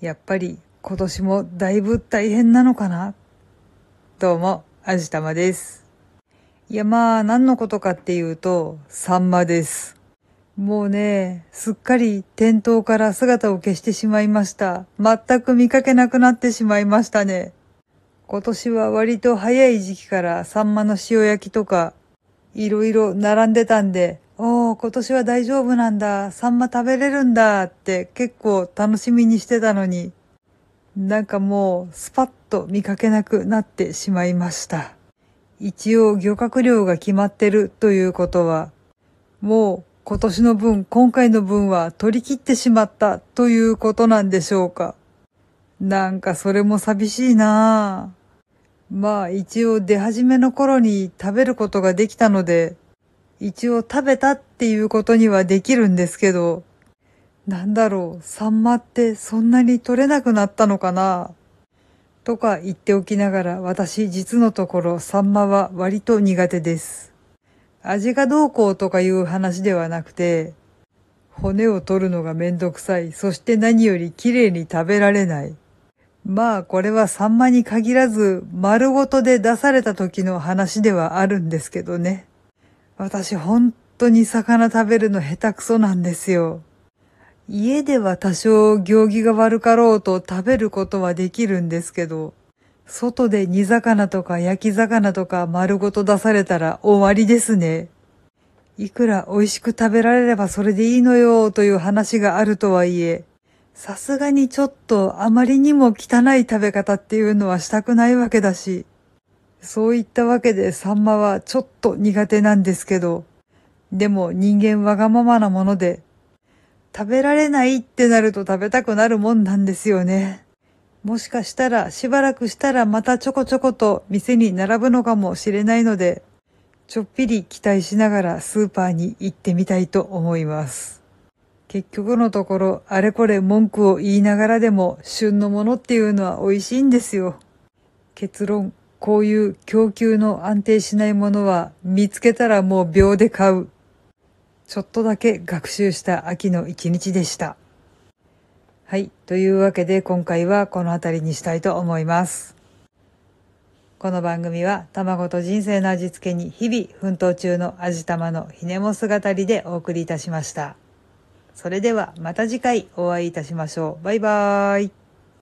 やっぱり今年もだいぶ大変なのかな？どうも、あじたまです。いやまあ、何のことかっていうと、サンマです。もうね、すっかり店頭から姿を消してしまいました。全く見かけなくなってしまいましたね。今年は割と早い時期からサンマの塩焼きとか、いろいろ並んでたんで、おー、今年は大丈夫なんだ、サンマ食べれるんだって結構楽しみにしてたのに、なんかもうスパッと見かけなくなってしまいました。一応漁獲量が決まってるということは、もう今年の分、今回の分は取り切ってしまったということなんでしょうか。なんかそれも寂しいなぁ。まあ一応出始めの頃に食べることができたので、一応食べたっていうことにはできるんですけど、なんだろう、サンマってそんなに取れなくなったのかなとか言っておきながら私実のところサンマは割と苦手です。味がどうこうとかいう話ではなくて、骨を取るのがめんどくさい。そして何より綺麗に食べられない。まあこれはサンマに限らず丸ごとで出された時の話ではあるんですけどね。私本当に魚食べるの下手くそなんですよ。家では多少行儀が悪かろうと食べることはできるんですけど、外で煮魚とか焼き魚とか丸ごと出されたら終わりですね。いくら美味しく食べられればそれでいいのよという話があるとはいえ、さすがにちょっとあまりにも汚い食べ方っていうのはしたくないわけだし、そういったわけでサンマはちょっと苦手なんですけど、でも人間わがままなもので、食べられないってなると食べたくなるもんなんですよね。もしかしたらしばらくしたらまたちょこちょこと店に並ぶのかもしれないので、ちょっぴり期待しながらスーパーに行ってみたいと思います。結局のところ、あれこれ文句を言いながらでも、旬のものっていうのは美味しいんですよ。結論、こういう供給の安定しないものは、見つけたらもう秒で買う。ちょっとだけ学習した秋の一日でした。はい。というわけで今回はこの辺りにしたいと思います。この番組は卵と人生の味付けに日々奮闘中の味玉のひねも姿りでお送りいたしました。それではまた次回お会いいたしましょう。バイバーイ。